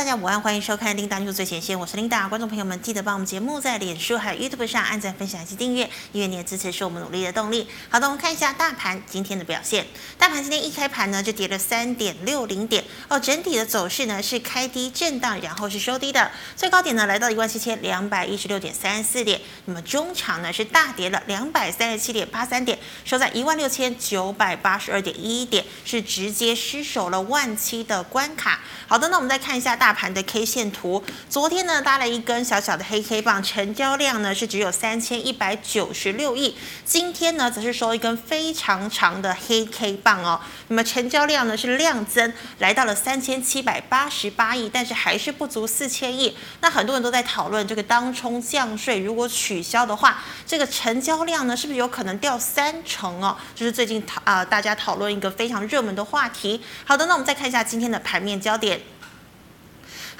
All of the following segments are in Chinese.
大家午安，欢迎收看《Linda News 最前线》，我是 Linda。观众朋友们，记得帮我们节目在脸书还有 YouTube 上按赞、分享以及订阅，因为你的支持是我们努力的动力。好的，我们看一下大盘今天的表现。大盘今天一开盘呢，就跌了三点六零点哦，整体的走势呢是开低震荡，然后是收低的，最高点呢来到一万七千两百一十六点三四点。那么中场呢是大跌了两百三十七点八三点，收在一万六千九百八十二点一点，是直接失守了万七的关卡。好的，那我们再看一下。大大盘的 K 线图，昨天呢搭了一根小小的黑 K 棒，成交量呢是只有三千一百九十六亿。今天呢则是收一根非常长的黑 K 棒哦，那么成交量呢是量增，来到了三千七百八十八亿，但是还是不足四千亿。那很多人都在讨论这个当冲降税如果取消的话，这个成交量呢是不是有可能掉三成哦？就是最近讨啊、大家讨论一个非常热门的话题。好的，那我们再看一下今天的盘面焦点。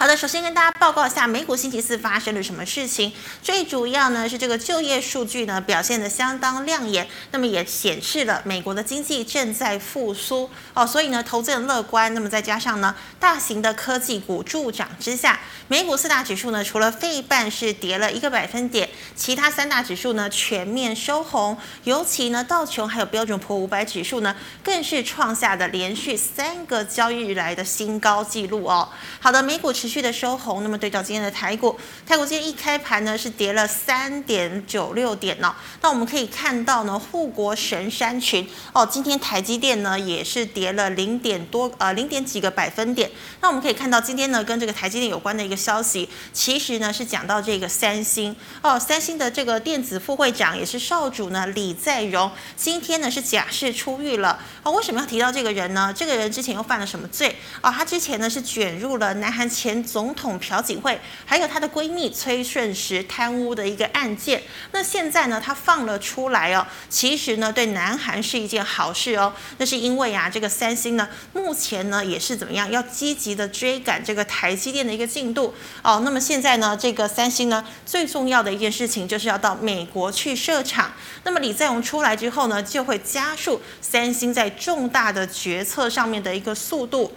好的，首先跟大家报告一下美股星期四发生了什么事情。最主要呢是这个就业数据呢表现得相当亮眼，那么也显示了美国的经济正在复苏哦，所以呢投资人乐观。那么再加上呢大型的科技股助涨之下，美股四大指数呢除了费半是跌了一个百分点，其他三大指数呢全面收红，尤其呢道琼还有标准普五百指数呢更是创下的连续三个交易日来的新高纪录哦。好的，美股持续的收红，那么对照今天的台股，台股今天一开盘呢是跌了三点九六点呢、哦。那我们可以看到呢，护国神山群哦，今天台积电呢也是跌了零点多呃零点几个百分点。那我们可以看到今天呢跟这个台积电有关的一个消息，其实呢是讲到这个三星哦，三星的这个电子副会长也是少主呢李在镕，今天呢是假释出狱了哦。为什么要提到这个人呢？这个人之前又犯了什么罪哦？他之前呢是卷入了南韩前。前总统朴槿惠，还有她的闺蜜崔顺实贪污的一个案件，那现在呢，她放了出来哦。其实呢，对南韩是一件好事哦。那是因为啊，这个三星呢，目前呢也是怎么样，要积极的追赶这个台积电的一个进度哦。那么现在呢，这个三星呢，最重要的一件事情就是要到美国去设厂。那么李在镕出来之后呢，就会加速三星在重大的决策上面的一个速度。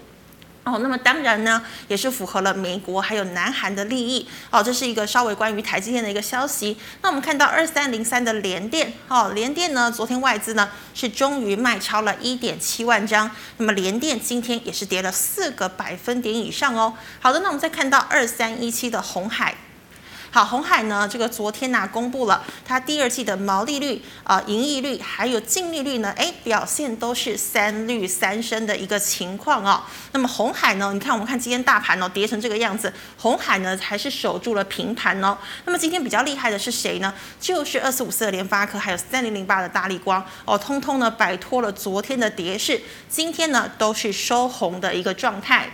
哦，那么当然呢，也是符合了美国还有南韩的利益。哦，这是一个稍微关于台积电的一个消息。那我们看到二三零三的联电，哦，联电呢，昨天外资呢是终于卖超了一点七万张。那么联电今天也是跌了四个百分点以上哦。好的，那我们再看到二三一七的红海。好，红海呢，这个昨天呢、公布了它第二季的毛利率、啊、盈利率还有净利率呢，哎，表现都是三绿三升的一个情况哦。那么红海呢，你看我们看今天大盘哦跌成这个样子，红海呢还是守住了平盘哦。那么今天比较厉害的是谁呢？就是二四五四的联发科，还有三零零八的大立光哦，通通呢摆脱了昨天的跌势，今天呢都是收红的一个状态。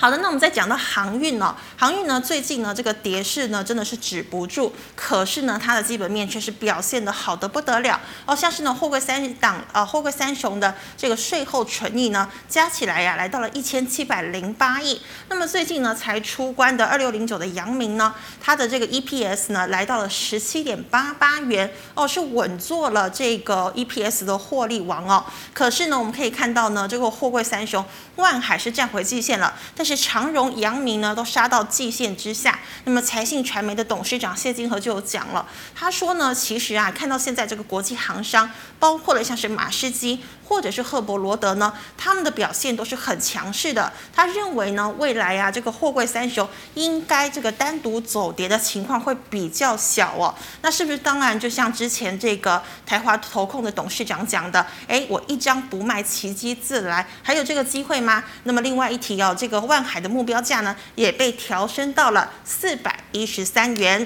好的，那我们再讲到航运哦，航运呢最近呢这个跌势呢真的是止不住，可是呢它的基本面却是表现得好得不得了。哦，像是呢货柜三档呃货柜三雄的这个税后纯益呢加起来呀、啊、来到了一千七百零八亿，那么最近呢才出关的二六零九的阳明呢，它的这个 EPS 呢来到了十七点八八元哦，是稳坐了这个 EPS 的获利王哦，可是呢我们可以看到呢这个货柜三雄万海是站回季线了，但是长荣、阳明呢，都杀到季线之下。那么财信传媒的董事长谢金河就有讲了，他说呢，其实啊，看到现在这个国际航商，包括了像是马士基或者是赫伯罗德呢，他们的表现都是很强势的。他认为呢，未来啊，这个货柜三雄应该这个单独走跌的情况会比较小哦。那是不是当然就像之前这个台华投控的董事长讲的，哎，我一张不卖，奇迹自来，还有这个机会吗？那么另外一提哦，这个万。上海的目标价呢，也被调升到了四百一十三元。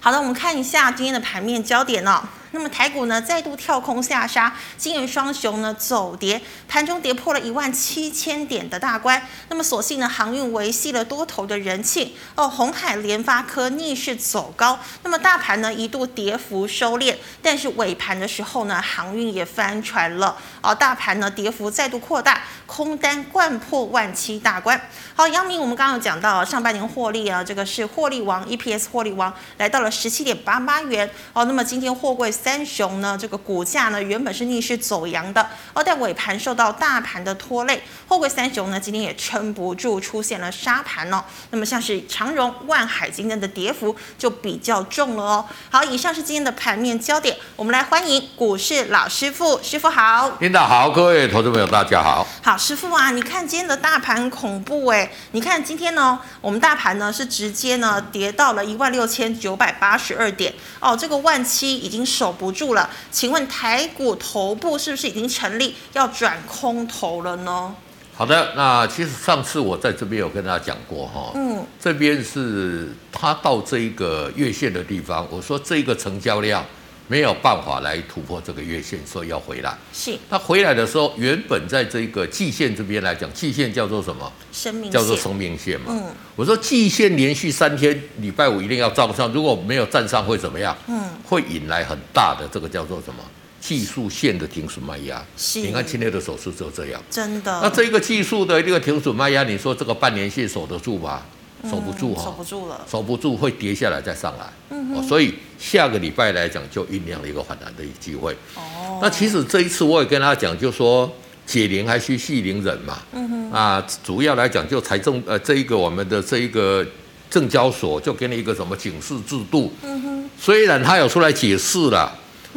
好的，我们看一下今天的盘面焦点哦。那么台股呢再度跳空下杀，金元双雄呢走跌，盘中跌破了一万七千点的大关。那么所幸呢航运维系了多头的人气哦，鸿海、联发科逆势走高。那么大盘呢一度跌幅收敛，但是尾盘的时候呢航运也翻船了哦，大盘呢跌幅再度扩大，空单掼破万七大关。好，杨明我们刚刚有讲到上半年获利啊，这个是获利王，EPS 获利王来到了十七点八八元哦。那么今天货柜。三雄呢，这个股价呢原本是逆势走扬的哦，但尾盘受到大盘的拖累，后贵三雄呢今天也撑不住，出现了杀盘哦。那么像是长荣、万海今天的跌幅就比较重了哦。好，以上是今天的盘面焦点，我们来欢迎股市老师傅，师傅好。领导好，各位投资朋友大家好。好，师傅啊，你看今天的大盘恐怖哎，你看今天呢，我们大盘呢是直接呢跌到了一万六千九百八十二点哦，这个万七已经守不住了。请问台股头部是不是已经成立要转空头了呢？好的，那其实上次我在这边有跟大家讲过哈，嗯，这边是它到这一个月线的地方，我说这个成交量。没有办法来突破这个月线，所以要回来。是。他回来的时候，原本在这个季线这边来讲，季线叫做什么？生命线。叫做生命线嘛。嗯。我说季线连续三天，礼拜五一定要站上，如果没有站上会怎么样？嗯。会引来很大的这个叫做什么？技术线的停损卖压。是。你看今天的走势就这样。真的。那这一个技术的这个停损卖压，你说这个半年线守得住吗？守不住哈、哦，守不住了，守不住会跌下来再上来，嗯、哦，所以下个礼拜来讲就酝酿了一个反弹的机会。哦，那其实这一次我也跟他讲，就说解铃还须系铃人嘛，嗯哼，啊，主要来讲就财政呃这一个我们的这一个证交所就给你一个什么警示制度，嗯哼，虽然他有出来解释了，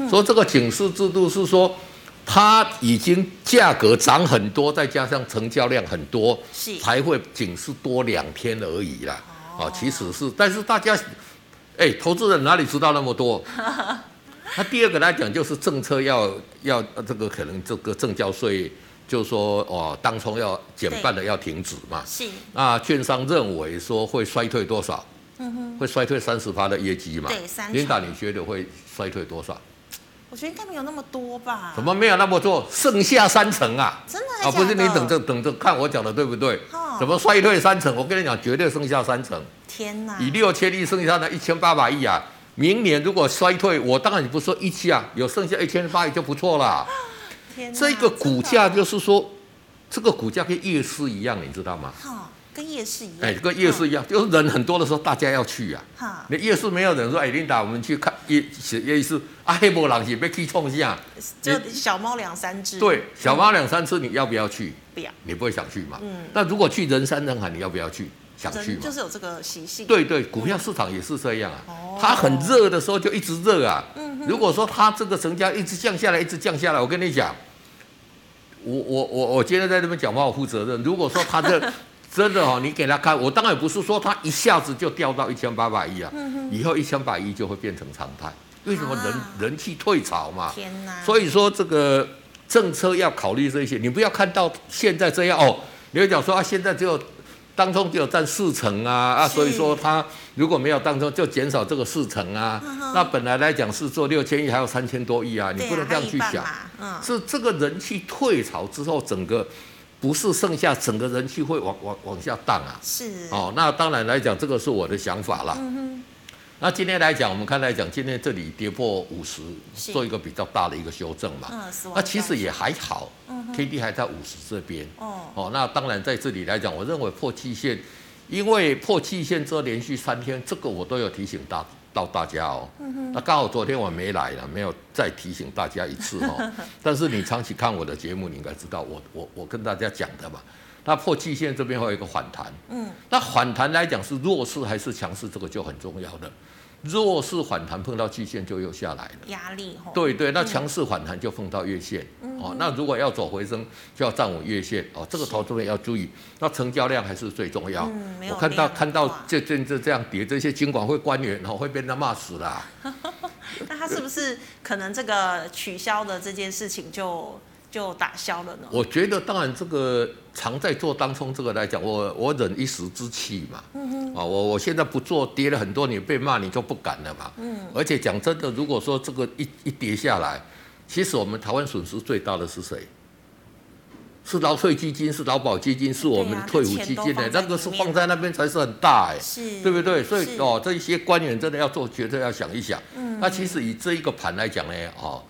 说这个警示制度是说。它已经价格涨很多，再加上成交量很多，是才会仅是多两天而已啦。哦，其实是，但是大家，哎，投资人哪里知道那么多？那第二个来讲，就是政策要要这个可能这个证交税，就是说哦，当冲要减半的要停止嘛。是。那券商认为说会衰退多少？嗯哼。会衰退三十趴的业绩嘛？对，三。琳达，你觉得会衰退多少？我觉得应该没有那么多吧？怎么没有那么多？剩下三成啊！真的？啊，不是你等着等着看我讲的对不对？哦、怎么衰退三成？我跟你讲，绝对剩下三成。天哪！以六千亿剩下的一千八百亿啊！明年如果衰退，我当然不说一期啊，有剩下一千八亿就不错了。天哪！这个股价就是说，这个股价跟夜市一样，你知道吗？哦跟夜市一样，哎，跟夜市一样，就是人很多的时候，大家要去啊。哈，那夜市没有人说，哎，琳达，我们去看夜夜市，啊，黑波浪也被去冲一下，就小猫两三只。对，小猫两三只，你要不要去？不要，你不会想去嘛？嗯。那如果去人山人海，你要不要去？想去嘛？就是有这个习性。对对，股票市场也是这样啊。哦。它很热的时候就一直热啊。嗯。如果说它这个成交一直降下来，一直降下来，我跟你讲，我我我我今天在这边讲话，我负责任。如果说它这 真的哦，你给他看，我当然不是说他一下子就掉到一千八百亿啊，以后一千八百亿就会变成常态。为什么人人气退潮嘛？天哪！所以说这个政策要考虑这些，你不要看到现在这样哦，你会讲说啊，现在只有当中只有占四成啊啊，所以说他如果没有当中就减少这个四成啊，那本来来讲是做六千亿还有三千多亿啊，你不能这样去想，是这个人气退潮之后整个。不是剩下整个人气会往往往下荡啊，是哦，那当然来讲，这个是我的想法啦。嗯哼。那今天来讲，我们看来讲，今天这里跌破五十，做一个比较大的一个修正嘛。嗯，那其实也还好。嗯。K D 还在五十这边。哦。哦，那当然在这里来讲，我认为破季线，因为破季线之后连续三天，这个我都有提醒大。到大家哦，那刚好昨天我没来了，没有再提醒大家一次哦。但是你长期看我的节目，你应该知道我我我跟大家讲的嘛。那破季线这边会有一个反弹，嗯，那反弹来讲是弱势还是强势，这个就很重要的。弱势反弹碰到季线就又下来了，压力吼。对对，那强势反弹就碰到月线，哦，那如果要走回升，就要站稳月线哦。这个投资人要注意，那成交量还是最重要。嗯我看到看到这这这这样跌，这些金管会官员哦会被他骂死啦。那他是不是可能这个取消的这件事情就？就打消了呢。我觉得，当然这个常在做当冲这个来讲，我我忍一时之气嘛。嗯。啊，我我现在不做，跌了很多，你被骂，你就不敢了嘛。嗯。而且讲真的，如果说这个一一跌下来，其实我们台湾损失最大的是谁？是劳退基金，是劳保基金，是我们退伍基金的，那个是放在那边才是很大哎，对不对？所以哦，这些官员真的要做决策，要想一想。嗯。那其实以这一个盘来讲呢，哦。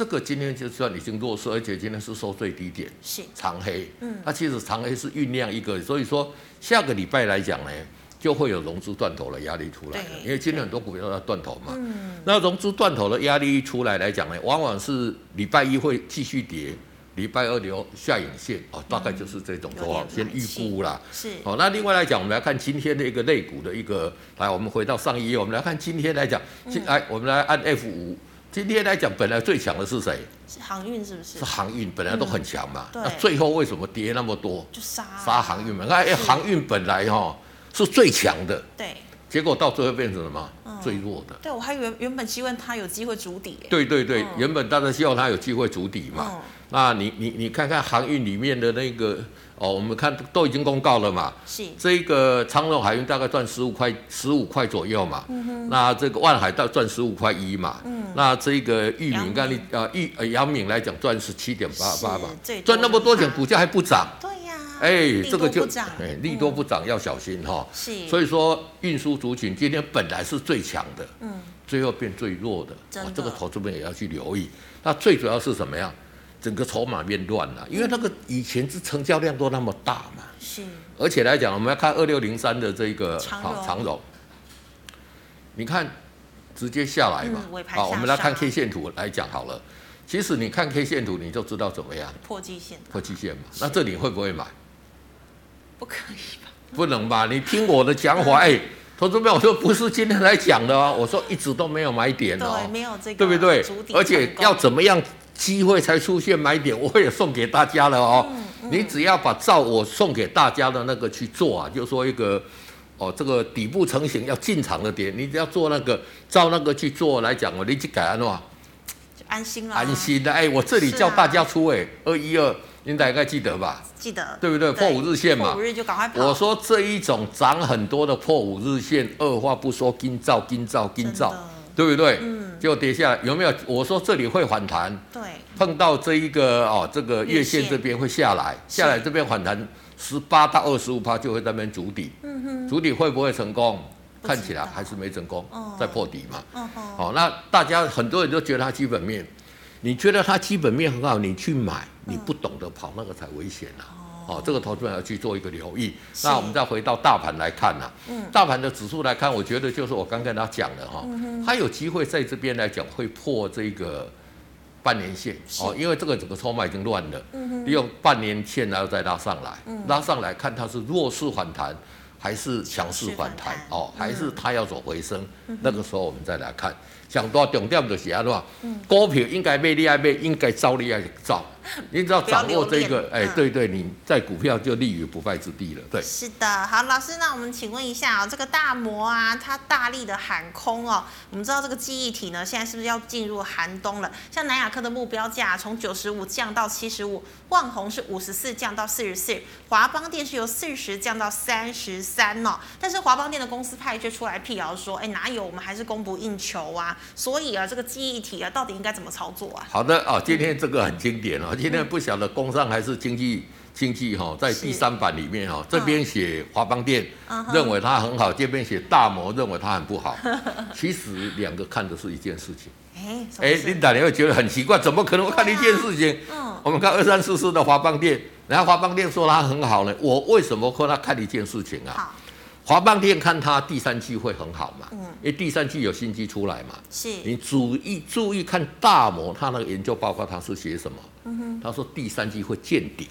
这个今天就算已经弱势，而且今天是收最低点，是长黑。嗯，那其实长黑是酝酿一个，所以说下个礼拜来讲呢，就会有融资断头的压力出来了，因为今天很多股票都要断头嘛。嗯、那融资断头的压力一出来来讲呢，往往是礼拜一会继续跌，礼拜二留下影线哦，大概就是这种说法，先预估啦。是。好，那另外来讲，我们来看今天的一个类股的一个，来，我们回到上一页，我们来看今天来讲，来、嗯，我们来按 F 五，今天来讲，本来最强的是谁？是航运是不是？是航运，本来都很强嘛、嗯。那最后为什么跌那么多？就杀杀航运嘛。那哎，航运本来哈。是最强的，对，结果到最后变成什么？嗯、最弱的。对，我还原原本希望它有机会筑底。对对对，嗯、原本大家希望它有机会筑底嘛。嗯、那你你你看看航运里面的那个哦，我们看都已经公告了嘛。是。这个长荣海运大概赚十五块十五块左右嘛。嗯、那这个万海大赚十五块一嘛。嗯。那这个裕民刚你呃裕呃阳明来讲赚十七点八八嘛。赚那么多钱，股价还不涨。对哎，这个就哎，利多不涨要小心哈。是，所以说运输族群今天本来是最强的，嗯，最后变最弱的，这个投资们也要去留意。那最主要是什么样？整个筹码变乱了，因为那个以前是成交量都那么大嘛。是。而且来讲，我们要看二六零三的这个好长荣，你看直接下来嘛。好，我们来看 K 线图来讲好了。其实你看 K 线图，你就知道怎么样。破季线。破季线嘛，那这里会不会买？不可以吧？不能吧？你听我的讲法，哎，投资朋友，我说不是今天来讲的哦，我说一直都没有买点哦，对，没有这个，对不对？而且要怎么样机会才出现买点，我也送给大家了哦。嗯嗯、你只要把照我送给大家的那个去做啊，就说一个哦，这个底部成型要进场的点，你只要做那个照那个去做来讲，我立即改安话，就安心了，安心的。哎，我这里叫大家出哎，二一二。您大概记得吧？记得，对不对？破五日线嘛，破五日就赶快跑。我说这一种涨很多的破五日线，二话不说，今照今照今照，对不对？嗯。就跌下来，有没有？我说这里会反弹。对。碰到这一个哦，这个月线这边会下来，下来这边反弹十八到二十五趴就会在那边筑底。嗯哼。筑底会不会成功？看起来还是没成功，在破底嘛。好，那大家很多人都觉得它基本面。你觉得它基本面很好，你去买，你不懂得跑，那个才危险呐、啊。哦，哦，这个投资人要去做一个留意。那我们再回到大盘来看呐、啊，嗯，大盘的指数来看，我觉得就是我刚跟他讲的哈，它有机会在这边来讲会破这个半年线哦，因为这个整个筹码已经乱了，利用半年线然后再拉上来，拉上来看它是弱势反弹还是强势反弹哦，还是它要走回升，那个时候我们再来看。讲多重点就是安怎，股票应该买你爱买，应该走你爱走。你只要掌握这个，哎，对对，你在股票就立于不败之地了。对，是的。好，老师，那我们请问一下啊，这个大摩啊，它大力的喊空哦。我们知道这个记忆体呢，现在是不是要进入寒冬了？像南亚科的目标价从九十五降到七十五，旺宏是五十四降到四十四，华邦电是由四十降到三十三哦。但是华邦电的公司派却出来辟谣说，哎，哪有？我们还是供不应求啊。所以啊，这个记忆体啊，到底应该怎么操作啊？好的啊，今天这个很经典哦。今天不晓得工商还是经济经济哈，在第三版里面哈，这边写华邦电认为它很好，这边写大摩认为它很不好。其实两个看的是一件事情。哎哎，琳达你会觉得很奇怪，怎么可能会看一件事情？嗯，我们看二三四四的华邦电，然后华邦电说它很好呢，我为什么和它看一件事情啊？华邦电看它第三季会很好嘛？嗯，因为第三季有新机出来嘛。是。你注意注意看大摩它那个研究报告，它是写什么？嗯哼。他说第三季会见底。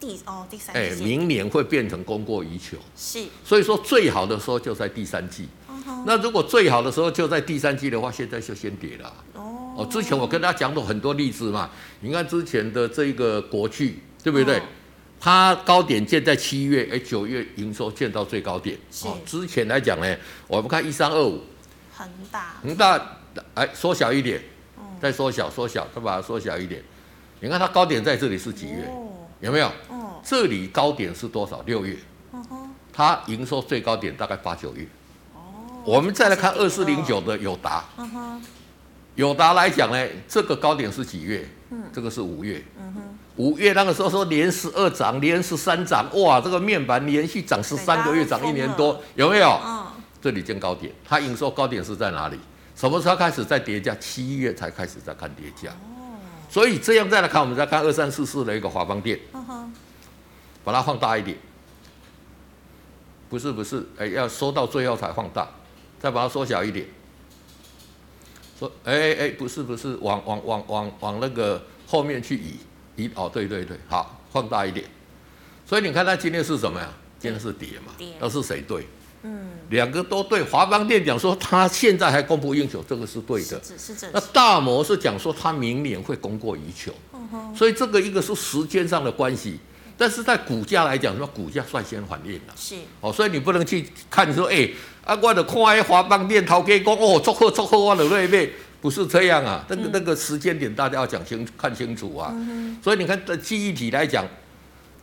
第哦，第三季。哎，明年会变成供过于求。是。所以说最好的时候就在第三季。嗯。那如果最好的时候就在第三季的话，现在就先跌了。哦。哦，之前我跟大家讲过很多例子嘛，你看之前的这个国巨，对不对？哦它高点建在七月，哎，九月营收见到最高点。哦，之前来讲呢，我们看一三二五，恒大，恒大，哎，缩小一点，再缩小，缩小，再把它缩小一点。你看它高点在这里是几月？有没有？这里高点是多少？六月。它营收最高点大概八九月。我们再来看二四零九的友达。友达来讲呢，这个高点是几月？这个是五月。五月那个时候说连十二涨，连十三涨，哇，这个面板连续涨十三个月，涨一年多，有没有？嗯。这里见高点，它营收高点是在哪里？什么时候开始在跌价？七月才开始在看跌价。哦。所以这样再来看，我们再看二三四四的一个华邦电。把它放大一点。不是不是，哎，要缩到最后才放大，再把它缩小一点。说，哎哎，不是不是，往往往往往那个后面去移移，哦，对对对，好，放大一点。所以你看它今天是什么呀？今天是跌嘛，那是谁对？嗯，两个都对。华邦电讲说他现在还供不应求，这个是对的。是是那大摩是讲说他明年会供过于求。所以这个一个是时间上的关系。但是在股价来讲，什么股价率先反应了。是哦，所以你不能去看你说，哎，啊，我的看那华邦电头给讲哦，祝贺祝贺我的瑞贝，不是这样啊。那个那个时间点大家要讲清看清楚啊。所以你看，在记忆体来讲，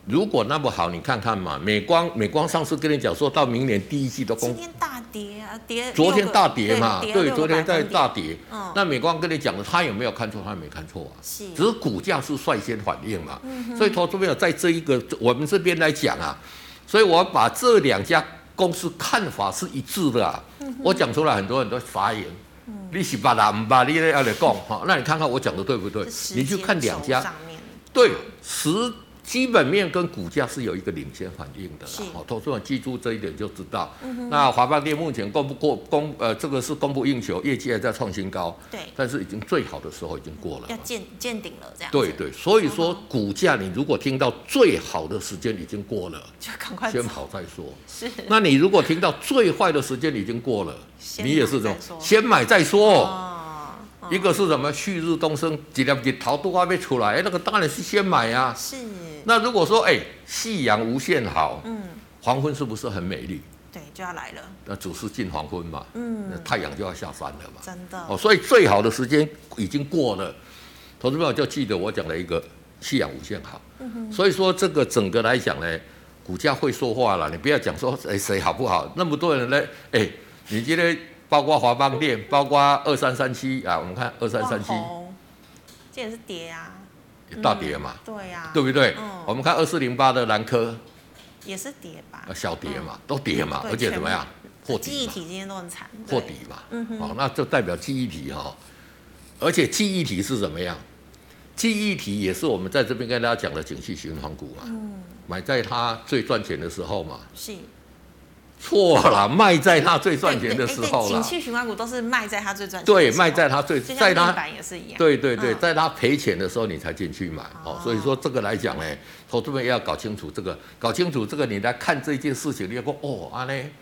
如果那么好，你看看嘛，美光美光上次跟你讲说到明年第一季都供。跌啊跌！昨天大跌嘛，对，对，昨天在大跌。嗯，那美光跟你讲的，他有没有看错？他没看错啊，是，只是股价是率先反应嘛。嗯，所以投资朋友在这一个我们这边来讲啊，所以我把这两家公司看法是一致的我讲出来，很多很多发言。嗯，你是把啦唔把，你要来讲哈，那你看看我讲的对不对？你去看两家，对十。基本面跟股价是有一个领先反应的啦，好，投资者记住这一点就知道。嗯、那华邦电目前供不过供呃，这个是供不应求，业绩还在创新高，对，但是已经最好的时候已经过了，要见见顶了这样。对对，所以说股价你如果听到最好的时间已经过了，就赶快先跑再说。是，那你如果听到最坏的时间已经过了，你也是这种先买再说。哦一个是什么？旭日东升，几粒日头都还没出来，那个当然是先买呀、啊。是。那如果说，哎，夕阳无限好，嗯，黄昏是不是很美丽？对，就要来了。那主是近黄昏嘛，嗯，那太阳就要下山了嘛。真的。哦，所以最好的时间已经过了，投资朋友就记得我讲了一个夕阳无限好。嗯哼。所以说这个整个来讲呢，股价会说话了，你不要讲说哎谁好不好，那么多人呢，哎，你觉得？包括华邦电，包括二三三七啊，我们看二三三七，这也是跌啊，大跌嘛，嗯、对呀、啊，对不对？嗯、我们看二四零八的南科，也是跌吧，小跌嘛，嗯、都跌嘛，而且怎么样？破底。记忆体今天都很惨，破底嘛，嗯哼，哦，那就代表记忆体哈、哦，而且记忆体是怎么样？记忆体也是我们在这边跟大家讲的景气循环股嘛，嗯，买在它最赚钱的时候嘛，是。错了，卖在它最赚钱的时候了。景气循环股都是卖在它最赚钱。对，卖在它最，在它也是一样。对对对，在它赔钱的时候你才进去买哦。所以说这个来讲呢，投资们要搞清楚这个，搞清楚这个，你来看这件事情，你要说哦，啊嘞，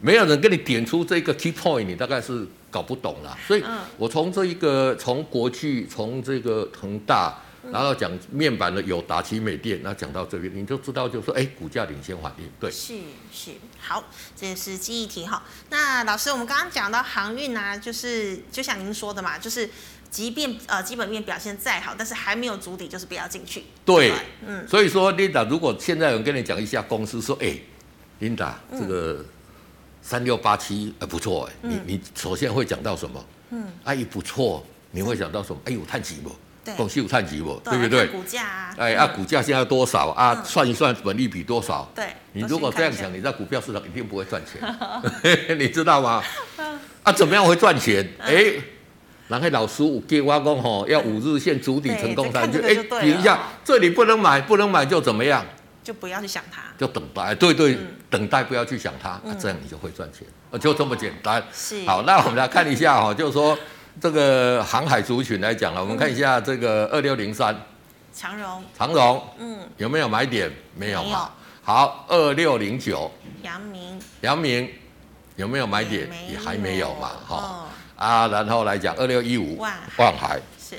没有人跟你点出这个 key point，你大概是搞不懂了。所以我从这一个，从国巨，从这个恒大。然后讲面板的有达、奇美电，那讲到这边你就知道，就说哎，股价领先反应，对，是是好，这是记忆题哈。那老师，我们刚刚讲到航运啊，就是就像您说的嘛，就是即便呃基本面表现再好，但是还没有足底，就是不要进去。对，对嗯。所以说，Linda，如果现在有人跟你讲一下公司说，哎，Linda，这个三六八七呃不错哎，你你首先会讲到什么？嗯，哎不错，你会想到什么？哎呦，太急了。公司有探底不？对不对？股价啊，哎啊，股价现在多少啊？算一算本利比多少？对，你如果这样想，你在股票市场一定不会赚钱，你知道吗？啊，怎么样会赚钱？哎，然后老师给我讲吼，要五日线筑底成功才就哎，停一下，这里不能买，不能买就怎么样？就不要去想它，就等待，对对，等待不要去想它，啊，这样你就会赚钱，就这么简单。是，好，那我们来看一下哈，就是说。这个航海族群来讲了，我们看一下这个二六零三，长荣，长荣，嗯，有没有买点？没有嘛。好，二六零九，阳明，阳明。有没有买点？也还没有嘛。好，啊，然后来讲二六一五，万万海。是，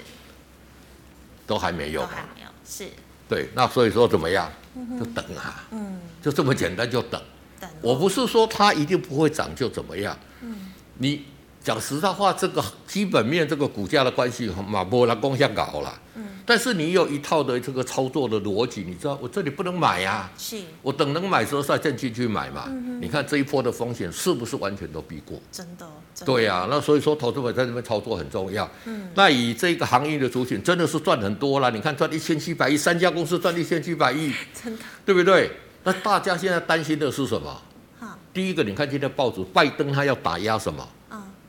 都还没有，都还没有，是，对，那所以说怎么样？就等啊，嗯，就这么简单，就等。等，我不是说它一定不会涨就怎么样，嗯，你。讲实在话，这个基本面、这个股价的关系，马波拉共享搞了。嗯。但是你有一套的这个操作的逻辑，你知道，我这里不能买呀、啊。是。我等能买的时候再进去去买嘛。你看这一波的风险是不是完全都避过？真的。真的对呀、啊，那所以说投资者在这边操作很重要。嗯。那以这个行业的族群，真的是赚很多了。你看赚一千七百亿，三家公司赚一千七百亿，真的。对不对？那大家现在担心的是什么？哈第一个，你看今天报纸，拜登他要打压什么？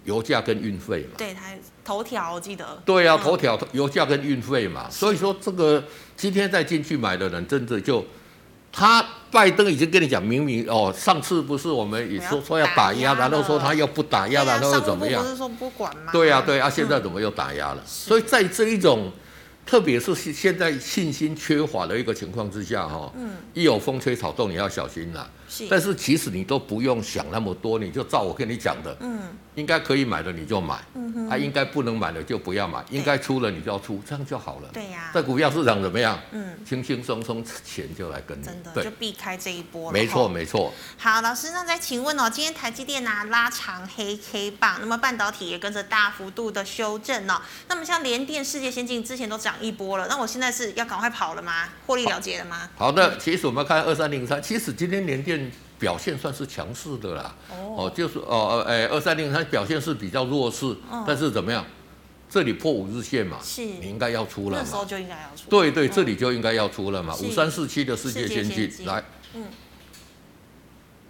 油价跟运费嘛，对，他头条我记得。对啊，头条油价跟运费嘛，所以说这个今天再进去买的人，真的就他拜登已经跟你讲明明哦，上次不是我们也说说要打压，然后说他又不打压，然后又怎么样？不是说不管吗？对呀、啊，对啊，现在怎么又打压了？嗯、所以在这一种。特别是现在信心缺乏的一个情况之下，哈，嗯，一有风吹草动，你要小心了。是，但是其实你都不用想那么多，你就照我跟你讲的，嗯，应该可以买的你就买，嗯哼，啊，应该不能买的就不要买，应该出了你就要出，这样就好了。对呀，在股票市场怎么样？嗯，轻轻松松钱就来跟你，真的就避开这一波了。没错没错。好，老师，那再请问哦，今天台积电呢拉长黑 K 棒，那么半导体也跟着大幅度的修正哦。那么像联电、世界先进之前都涨一波了，那我现在是要赶快跑了吗？获利了结了吗？好的，其实我们看二三零三，其实今天联电。表现算是强势的啦，哦，就是哦，哎，二三零它表现是比较弱势，哦，但是怎么样？这里破五日线嘛，是，你应该要出了嘛，那时候就应该要出，对对，这里就应该要出了嘛，五三四七的世界先进来，嗯，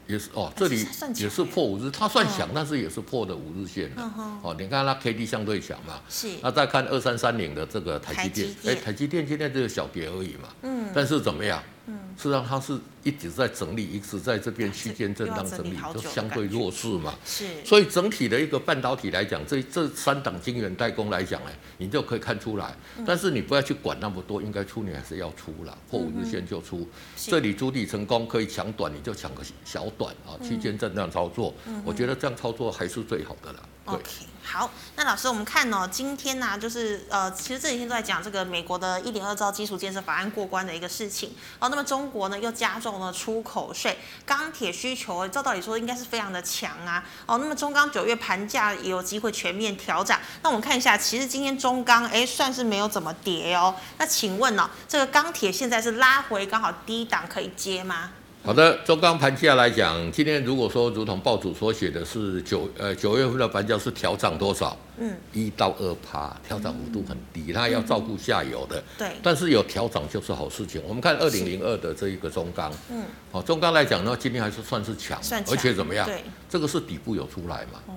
也是哦，这里也是破五日，它算强，但是也是破的五日线的，哦，你看它 K D 相对强嘛，是，那再看二三三零的这个台积电，哎，台积电今天这个小跌而已嘛，嗯，但是怎么样？嗯，实际上它是一直在整理，一直在这边区间震荡整理，就相对弱势嘛。是，所以整体的一个半导体来讲，这这三档晶圆代工来讲，哎，你就可以看出来。但是你不要去管那么多，应该出你还是要出了，破五日线就出。这里筑底成功可以抢短，你就抢个小短啊，区间震荡操作。我觉得这样操作还是最好的了。OK，好，那老师，我们看哦，今天呢、就是呃，其实这几天都在讲这个美国的一点二兆基础建设法案过关的一个事情哦。那么中国呢，又加重了出口税，钢铁需求照道理说应该是非常的强啊。哦，那么中钢九月盘价也有机会全面调涨。那我们看一下，其实今天中钢哎算是没有怎么跌哦。那请问呢、哦，这个钢铁现在是拉回刚好低档可以接吗？好的，中钢盘价来讲，今天如果说如同报主所写的是九呃九月份的盘价是调涨多少？嗯，一到二趴，调涨幅度很低，它要照顾下游的。对。但是有调涨就是好事情。我们看二零零二的这一个中钢，嗯，好，中钢来讲呢，今天还是算是强，而且怎么样？对，这个是底部有出来嘛？哦。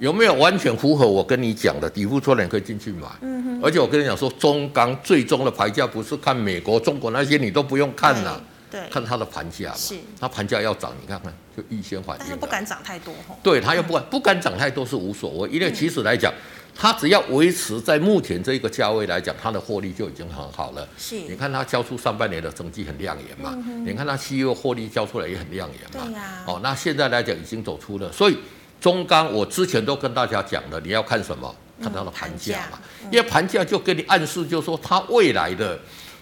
有没有完全符合我跟你讲的底部出来可以进去买？嗯哼。而且我跟你讲说，中钢最终的牌价不是看美国、中国那些，你都不用看了。对，看它的盘价嘛，是它盘价要涨，你看看就预先反应。但是不敢涨太多哈。对，它又不敢 不敢涨太多是无所谓，因为其实来讲，它只要维持在目前这个价位来讲，它的获利就已经很好了。是，你看它交出上半年的成绩很亮眼嘛，你看它七月获利交出来也很亮眼嘛。对呀。哦，那现在来讲已经走出了，所以中钢我之前都跟大家讲了，你要看什么？看它的盘价嘛，因为盘价就给你暗示，就是说它未来的。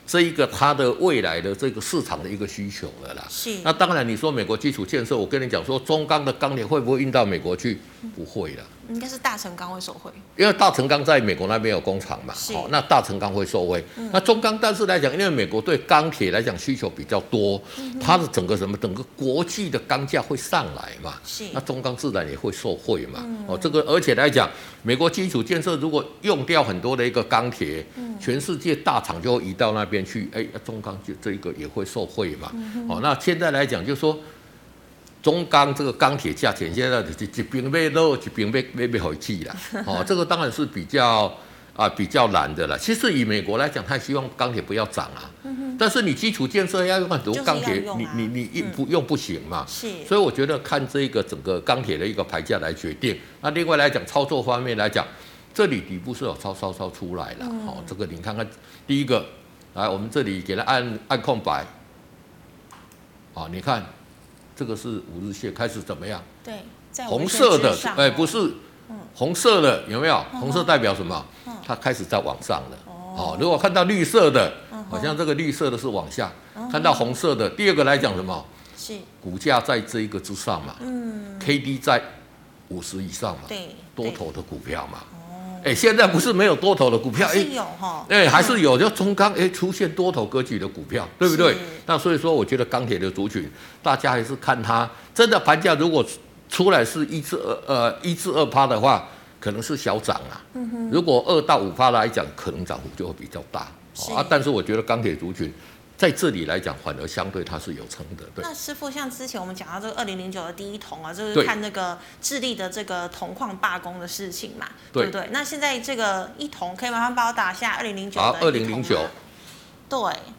这一个它的未来的这个市场的一个需求了啦。是。那当然，你说美国基础建设，我跟你讲说，中钢的钢铁会不会运到美国去？不会的。应该是大成钢会受惠，因为大成钢在美国那边有工厂嘛。好。哦，那大成钢会受惠。嗯。那中钢，但是来讲，因为美国对钢铁来讲需求比较多，它的整个什么，整个国际的钢价会上来嘛。是。那中钢自然也会受惠嘛。嗯。哦，这个而且来讲，美国基础建设如果用掉很多的一个钢铁，嗯。全世界大厂就会移到那边去，哎，中钢就这一个也会受惠嘛。嗯。哦，那现在来讲，就是说。中钢这个钢铁价钱现在一一边卖肉，一边被被被回去了。哦，这个当然是比较啊比较难的了。其实以美国来讲，他希望钢铁不要涨啊。但是你基础建设要用很多钢铁，你你你用不用不行嘛。是。所以我觉得看这个整个钢铁的一个牌价来决定。那另外来讲，操作方面来讲，这里底部是有超超超出来了。哦，这个你看看，第一个，来我们这里给它按按空白。好，你看。这个是五日线开始怎么样？对，红色的，哎，不是，红色的有没有？红色代表什么？它开始在往上了。哦，如果看到绿色的，好像这个绿色的是往下。看到红色的，第二个来讲什么？是股价在这一个之上嘛？嗯，K D 在五十以上嘛？对，多头的股票嘛。哎，现在不是没有多头的股票，哎，有哈，哎，还是有，就中钢哎出现多头格局的股票，对不对？那所以说，我觉得钢铁的族群，大家还是看它真的盘价，如果出来是一至二呃一至二趴的话，可能是小涨啊。嗯、如果二到五趴来讲，可能涨幅就会比较大是啊。但是我觉得钢铁族群。在这里来讲，反而相对它是有撑的。对。那师傅，像之前我们讲到这个二零零九的第一桶啊，就是看那个智利的这个铜矿罢工的事情嘛，对，对不对？那现在这个一桶可以麻烦帮我打下二零零九。好，二零零九。对，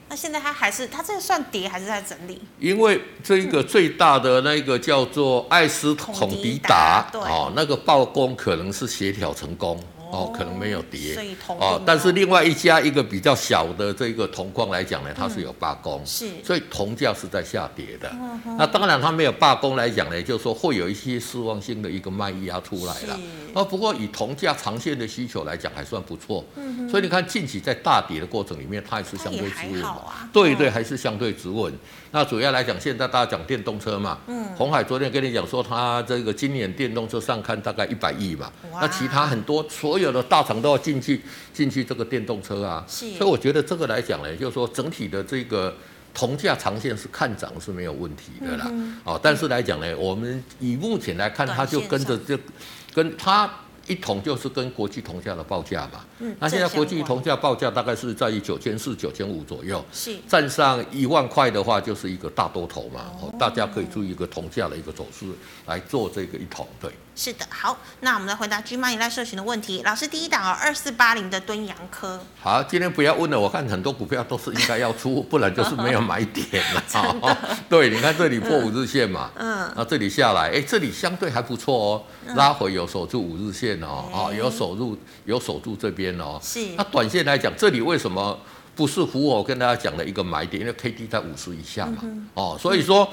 那现在它还是它这个算跌还是在整理？因为这一个最大的那个叫做艾斯孔迪达，哦，那个罢工可能是协调成功。哦，可能没有跌，哦，但是另外一家一个比较小的这个铜矿来讲呢，它是有罢工，是，所以铜价是在下跌的。那当然它没有罢工来讲呢，就是说会有一些失望性的一个卖压出来了。啊，不过以铜价长线的需求来讲，还算不错。所以你看近期在大跌的过程里面，它还是相对止稳。对对，还是相对止稳。那主要来讲，现在大家讲电动车嘛，嗯，鸿海昨天跟你讲说，他这个今年电动车上看大概一百亿嘛，那其他很多所有的大厂都要进去进去这个电动车啊，所以我觉得这个来讲呢，就是说整体的这个铜价长线是看涨是没有问题的啦，哦，但是来讲呢，我们以目前来看，它就跟着这跟它。一桶就是跟国际铜价的报价嘛，嗯，那现在国际铜价报价大概是在于九千四、九千五左右，是。站上一万块的话，就是一个大多头嘛，哦，大家可以注意一个铜价的一个走势来做这个一桶，对。是的，好，那我们来回答 GMoney 赖社群的问题。老师，第一档哦，二四八零的敦洋科。好，今天不要问了，我看很多股票都是应该要出，不然就是没有买点了。的 对，你看这里破五日线嘛，嗯，那这里下来，哎，这里相对还不错哦，拉回有守住五日线哦，啊、嗯，有守住有守住这边哦。是。那短线来讲，这里为什么不是符合我跟大家讲的一个买点？因为 K D 在五十以下嘛，嗯、哦，所以说。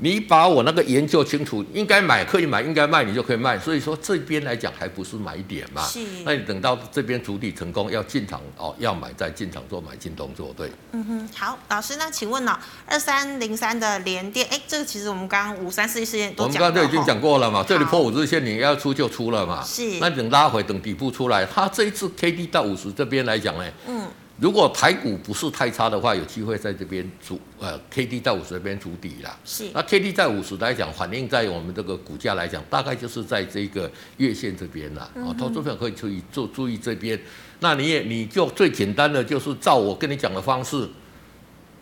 嗯你把我那个研究清楚，应该买可以买，应该卖你就可以卖。所以说这边来讲还不是买点嘛。是。那你等到这边主体成功要进场哦，要买再进场做买进动作，对。嗯哼，好，老师，那请问呢、哦，二三零三的联电，哎，这个其实我们刚刚五三四一事件都讲。我们刚刚就已经讲过了嘛，好这里破五日线，你要出就出了嘛。是。那等拉回，等底部出来，它这一次 K D 到五十这边来讲呢，嗯。如果台股不是太差的话，有机会在这边主呃 K D 在五十这边筑底啦。是。那 K D 在五十来讲，反映在我们这个股价来讲，大概就是在这个月线这边啦。哦，投资朋友可以注意注注意这边。那你也你就最简单的就是照我跟你讲的方式，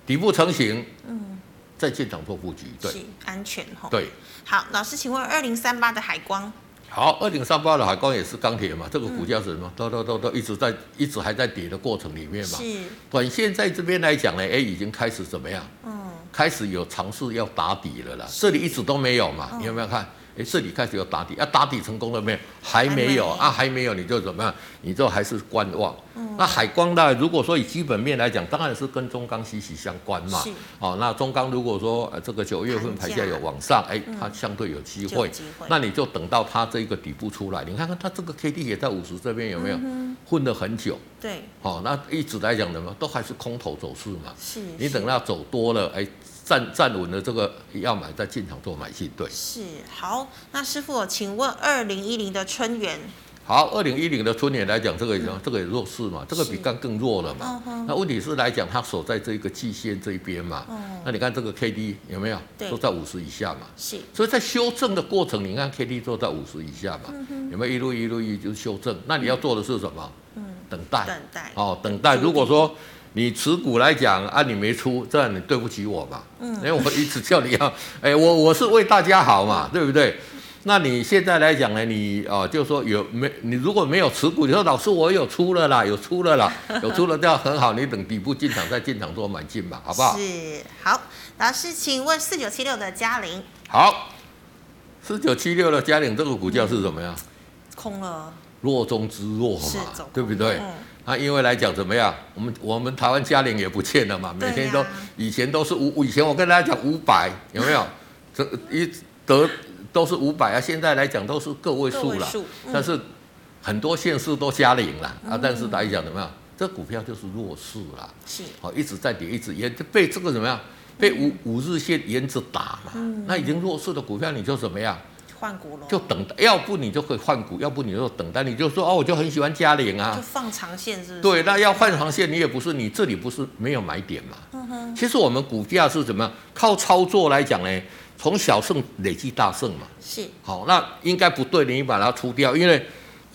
底部成型，嗯，再进场做布局，对，是安全哈。对。好，老师，请问二零三八的海光。好，二零三八的海光也是钢铁嘛，这个股价是什么？嗯、都都都都一直在，一直还在跌的过程里面嘛。是。短线在这边来讲呢，哎，已经开始怎么样？嗯。开始有尝试要打底了啦。这里一直都没有嘛？嗯、你有没有看？哎，这里开始有打底，啊，打底成功了没有？还没有啊，还没有，你就怎么样？你就还是观望。嗯、那海光呢？如果说以基本面来讲，当然是跟中钢息息相关嘛。是哦，那中钢如果说呃这个九月份盘价有往上，哎，它相对有机会。机会那你就等到它这个底部出来，你看看它这个 K D 也在五十这边有没有？嗯、混了很久。对。哦，那一直来讲的嘛，都还是空头走势嘛。是。你等到走多了，哎。站站稳了，这个要买再进场做买进，对。是好，那师傅，请问二零一零的春元。好，二零一零的春元来讲，这个也这个也弱势嘛，这个比刚更弱了嘛。是那问题是来讲，它守在这个季线这一边嘛。嗯、那你看这个 K D 有没有？对都在五十以下嘛。是。所以在修正的过程，你看 K D 都在五十以下嘛。嗯、哼有没有一路一路一就修正？那你要做的是什么？嗯。等待。等待。哦，等待。如果说。你持股来讲啊，你没出，这样你对不起我嘛？嗯，因为我一直叫你要，哎，我我是为大家好嘛，对不对？那你现在来讲呢，你哦，就说有没你如果没有持股，你说老师我有出了啦，有出了啦，有出了这样很好，你等底部进场再进场做买进吧，好不好？是好，老师，请问四九七六的嘉玲。好，四九七六的嘉玲这个股价是怎么样？空了。弱中之弱嘛，对不对？嗯啊，因为来讲怎么样，我们我们台湾嘉陵也不见了嘛，每天都、啊、以前都是五，以前我跟大家讲五百有没有？这一得都是五百啊，现在来讲都是个位数了，嗯、但是很多县市都加零了、嗯、啊，但是来讲怎么样？这股票就是弱势了，是，好一直在跌，一直沿被这个怎么样？被五五日线沿着打嘛，嗯、那已经弱势的股票你就怎么样？换股喽，就等，要不你就可以换股，要不你就等待，你就说哦，我就很喜欢嘉陵啊，就放长线是不是？对，那要换长线，你也不是，你这里不是没有买点嘛？嗯哼。其实我们股价是怎么样？靠操作来讲呢？从小胜累积大胜嘛。是。好，那应该不对，你把它出掉，因为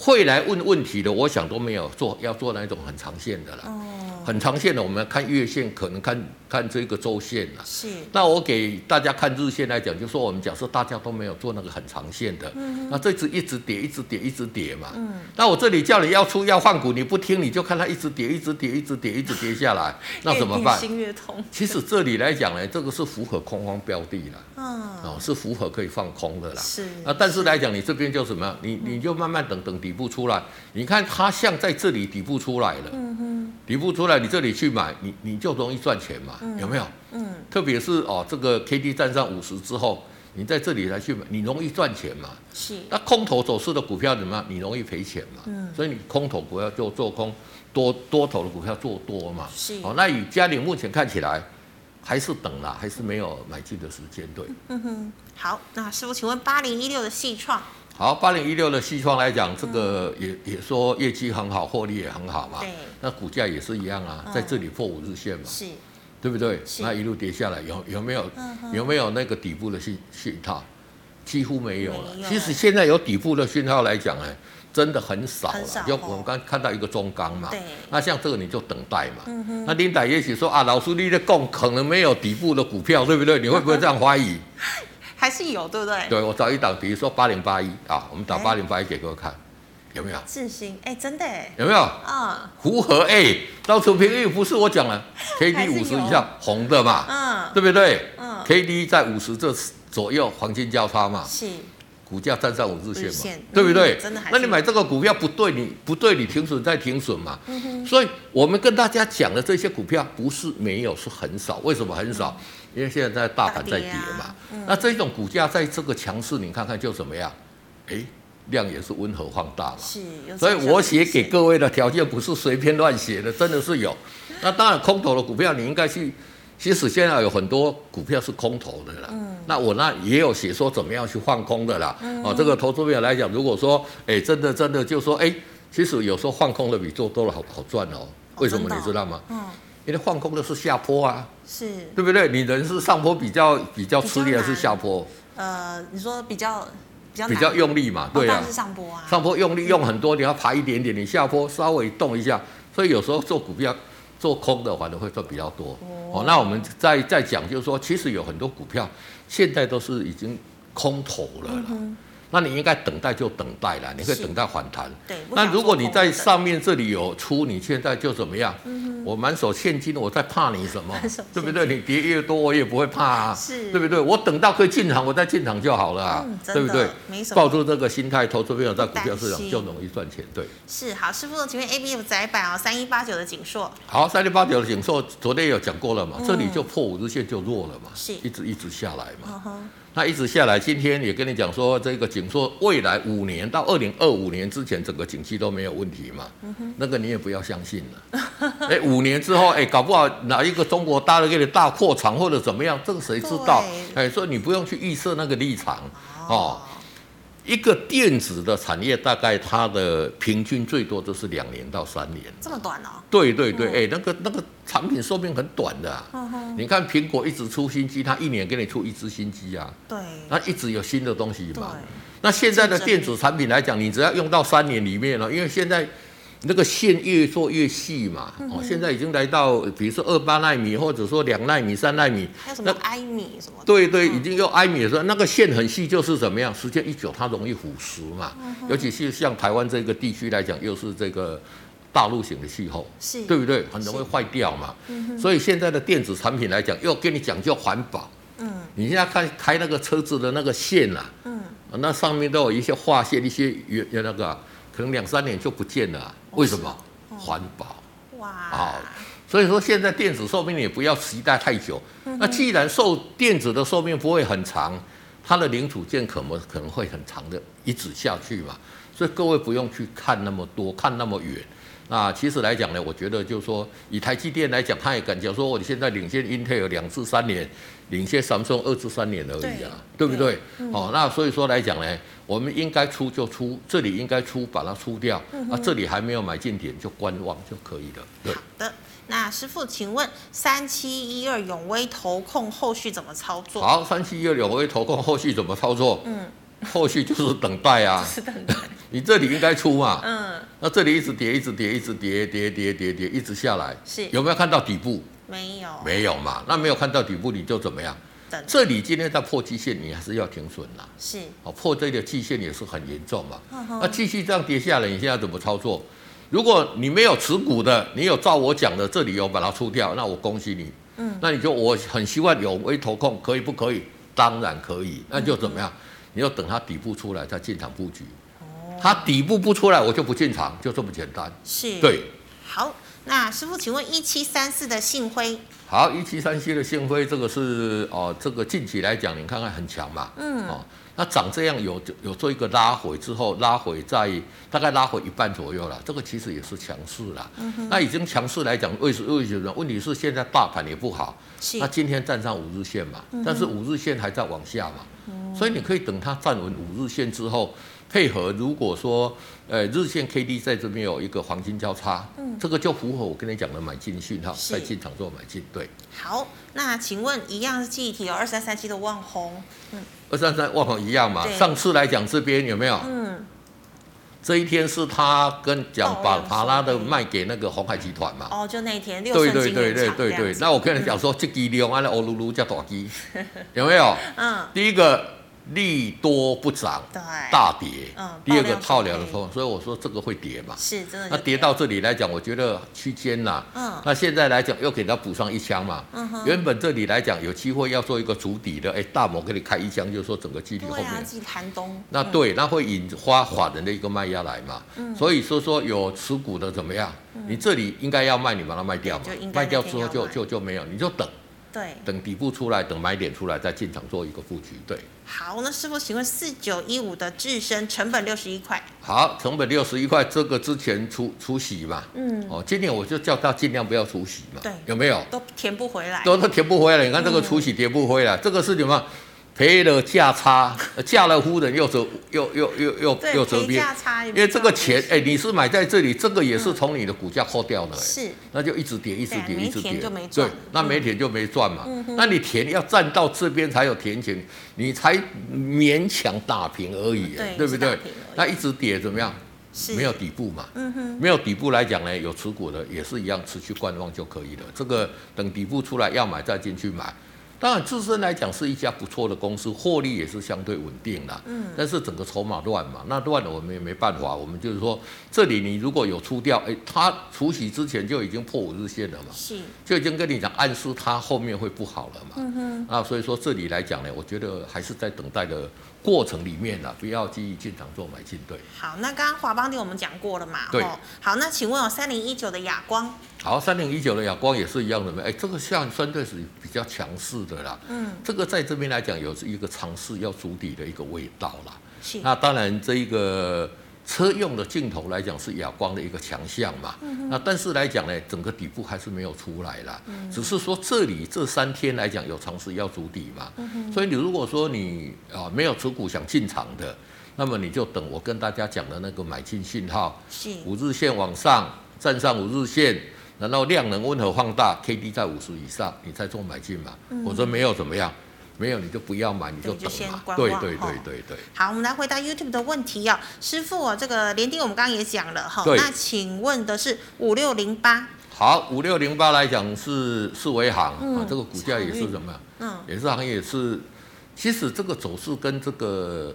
会来问问题的，我想都没有做要做那种很长线的了。哦。很长线的，我们看月线，可能看看这个周线了。是。那我给大家看日线来讲，就说我们假设大家都没有做那个很长线的，嗯、那这只一直跌，一直跌，一直跌嘛。嗯。那我这里叫你要出要换股，你不听，你就看它一直跌，一直跌，一直跌，一直跌下来，那怎么办？心越痛。其实这里来讲呢，这个是符合空方标的了。嗯。哦，是符合可以放空的啦。是。那但是来讲，你这边就什么？你你就慢慢等等底部出来。你看它像在这里底部出来了。嗯哼。底部出来，你这里去买，你你就容易赚钱嘛。嗯、有没有？嗯。特别是哦，这个 K D 站上五十之后，你在这里来去买，你容易赚钱嘛。是。那空头走势的股票怎么样？你容易赔钱嘛。嗯。所以你空头股票就做空，多多头的股票做多嘛。是。哦，那以嘉玲目前看起来。还是等了，还是没有买进的时间，对。嗯哼，好，那师傅，请问八零一六的细创？好，八零一六的西创来讲，这个也、嗯、也说业绩很好，获利也很好嘛。对。那股价也是一样啊，在这里破五日线嘛。是。对不对？那一路跌下来，有有没有、嗯、有没有那个底部的讯讯号？几乎没有了。有其实现在有底部的讯号来讲，哎。真的很少了，少就我们刚看到一个中钢嘛，对那像这个你就等待嘛。那琳达也许说啊，老师你的供可能没有底部的股票，对不对？你会不会这样怀疑？还是有，对不对？对，我找一档，比如说八零八一啊，我们打八零八一给各位看，有没有？智新，哎，真的哎，有没有？啊、嗯，符合哎，到处平玉不是我讲了，K D 五十以上红的嘛，嗯，对不对？嗯，K D 在五十这左右黄金交叉嘛，是。股价站上五日线嘛，线对不对？嗯、那你买这个股票不对你，你不对，你停损再停损嘛。所以，我们跟大家讲的这些股票不是没有，是很少。为什么很少？嗯、因为现在在大盘在跌嘛。啊嗯、那这种股价在这个强势，你看看就怎么样？哎，量也是温和放大嘛。是。所以我写给各位的条件不是随便乱写的，真的是有。那当然，空头的股票你应该去。其实现在有很多股票是空头的啦，嗯、那我那也有写说怎么样去放空的啦。嗯、哦，这个投资朋友来讲，如果说，哎，真的真的就说，哎，其实有时候放空的比做多了好好赚哦。为什么你知道吗？嗯，因为放空的是下坡啊，是，对不对？你人是上坡比较比较吃力还是下坡？呃，你说比较比较比较用力嘛，对啊，哦、是上坡啊，上坡用力用很多，你要爬一点点，你下坡稍微动一下，所以有时候做股票。做空的反而会赚比较多哦。那我们再再讲，就是说，其实有很多股票现在都是已经空头了啦。嗯那你应该等待就等待了，你可以等待反弹。对。那如果你在上面这里有出，你现在就怎么样？嗯、哼我满手现金，我在怕你什么？对不对？你跌越多，我也不会怕啊。是。对不对？我等到可以进场，我再进场就好了啊。嗯、对不对？抱住这个心态，投资朋友在股票市场就容易赚钱。对。是好，师傅，请问 A B F 窄板哦，三一八九的景硕。好，三一八九的景硕，昨天有讲过了嘛？嗯、这里就破五日线就弱了嘛？是。一直一直下来嘛？嗯那一直下来，今天也跟你讲说，这个景硕未来五年到二零二五年之前，整个景气都没有问题嘛？嗯、那个你也不要相信了。哎，五年之后，哎，搞不好哪一个中国大陆给你大扩厂或者怎么样，这个谁知道？对哎，所以你不用去预设那个立场哦。哦一个电子的产业，大概它的平均最多都是两年到三年。这么短哦？对对对，哎、嗯，那个那个产品寿命很短的、啊。嗯、哼你看苹果一直出新机，它一年给你出一支新机啊。对。它一直有新的东西嘛。那现在的电子产品来讲，你只要用到三年里面了，因为现在。那个线越做越细嘛，哦，现在已经来到，比如说二八纳米，或者说两纳米、三纳米，还有什么埃米什么？对对，已经用埃米的时候，那个线很细，就是怎么样？时间一久，它容易腐蚀嘛。尤其是像台湾这个地区来讲，又是这个大陆型的气候，是，对不对？很容易坏掉嘛。所以现在的电子产品来讲，又跟你讲究环保。嗯，你现在看开那个车子的那个线啊，嗯，那上面都有一些划线，一些有有那个。可能两三年就不见了，为什么？环保。哇！啊，所以说现在电子寿命也不要期待太久。那既然寿电子的寿命不会很长，它的零组件可能可能会很长的一直下去嘛。所以各位不用去看那么多，看那么远。那其实来讲呢，我觉得就是说，以台积电来讲，他也敢讲说，我现在领先英特尔两至三年，领先 Samsung 二至三年而已啊，对，对不对？好哦，那所以说来讲呢，我们应该出就出，这里应该出把它出掉，啊，这里还没有买进点就观望就可以了。对。好的，那师傅，请问三七一二永威投控后续怎么操作？好，三七一二永威投控后续怎么操作？嗯。后续就是等待啊，是等待。你这里应该出嘛，嗯，那这里一直跌，一直跌，一直跌，跌跌跌跌，一直下来，是有没有看到底部？没有，没有嘛？那没有看到底部，你就怎么样？等这里今天在破季线，你还是要停损啦。是，哦，破这个季线也是很严重嘛。呵呵那继续这样跌下来，你现在怎么操作？如果你没有持股的，你有照我讲的，这里有把它出掉，那我恭喜你。嗯，那你就我很希望有微投控，可以不可以？当然可以。那就怎么样？嗯、你要等它底部出来再进场布局。哦，它底部不出来，我就不进场，就这么简单。是，对。好，那师傅，请问一七三四的信辉。好，一七三七的信辉，这个是哦，这个近期来讲，你看看很强嘛。嗯。哦。那涨这样有有做一个拉回之后，拉回在大概拉回一半左右了，这个其实也是强势了。嗯哼。那已经强势来讲，为什为什么？问题是现在大盘也不好。是。那今天站上五日线嘛，嗯、但是五日线还在往下嘛。嗯。所以你可以等它站稳五日线之后，配合如果说呃日线 K D 在这边有一个黄金交叉，嗯，这个就符合我跟你讲的买进讯号，在进场做买进。对。好，那请问一样是记忆体有二三三七的旺红，嗯。二三三万红一样嘛？上次来讲这边有没有？嗯，这一天是他跟讲把帕拉的卖给那个鸿海集团嘛？哦，就那一天六对对对对对对。那我跟你讲说，这几量安尼欧噜噜叫大鸡，有没有？嗯，第一个。利多不涨，大跌。嗯，第二个套牢的时候，所以我说这个会跌嘛。是真的。那跌到这里来讲，我觉得区间呐。嗯。那现在来讲，又给它补上一枪嘛。嗯哼。原本这里来讲有机会要做一个主底的，哎，大摩给你开一枪，就是说整个基底后面。对啊。那对，那会引发法人的一个卖压来嘛。嗯。所以说说有持股的怎么样？你这里应该要卖，你把它卖掉嘛。卖掉之后就就就没有，你就等。对，等底部出来，等买点出来，再进场做一个布局。对，好，那师傅，请问四九一五的智伸成本六十一块，好，成本六十一块，这个之前出出息嘛，嗯，哦，今年我就叫他尽量不要出息嘛，对，有没有？都填不回来，都都填不回来，你看这个出息填不回来，嗯、这个是什么？赔了价差，嫁了夫人又折又又又又又折兵，因为这个钱，哎、欸，你是买在这里，这个也是从你的股价扣掉的、欸，是，那就一直跌，一直跌，一直跌，对，那没填就没赚嘛，嗯、那你填要站到这边才有填钱，你才勉强打平而已、欸，对，对不对？那一直跌怎么样？是。没有底部嘛，嗯哼，没有底部来讲呢，有持股的也是一样，持续观望就可以了。这个等底部出来要买再进去买。当然，自身来讲是一家不错的公司，获利也是相对稳定的。嗯，但是整个筹码乱嘛，那乱了我们也没办法。我们就是说，这里你如果有出掉，哎，它除息之前就已经破五日线了嘛，是，就已经跟你讲暗示它后面会不好了嘛。嗯哼，啊，所以说这里来讲呢，我觉得还是在等待的过程里面呢，不要急于进场做买进。对，好，那刚刚华邦店我们讲过了嘛？对，好，那请问有三零一九的哑光。好，三零一九的哑光也是一样的，哎，这个像相对是比较强势的啦。嗯，这个在这边来讲有一个尝试要筑底的一个味道啦。是。那当然，这一个车用的镜头来讲是哑光的一个强项嘛。嗯。那但是来讲呢，整个底部还是没有出来啦。嗯。只是说这里这三天来讲有尝试要筑底嘛。嗯。所以你如果说你啊没有持股想进场的，那么你就等我跟大家讲的那个买进信号。五日线往上站上五日线。然后量能温和放大，K D 在五十以上，你再做买进嘛。嗯、我说没有怎么样，没有你就不要买，你就等嘛。对对对对对，好，我们来回答 YouTube 的问题啊，师傅哦，这个联电我们刚刚也讲了哈，那请问的是五六零八。好，五六零八来讲是是维行、嗯、啊，这个股价也是怎么样？嗯，也是行业也是，其实这个走势跟这个。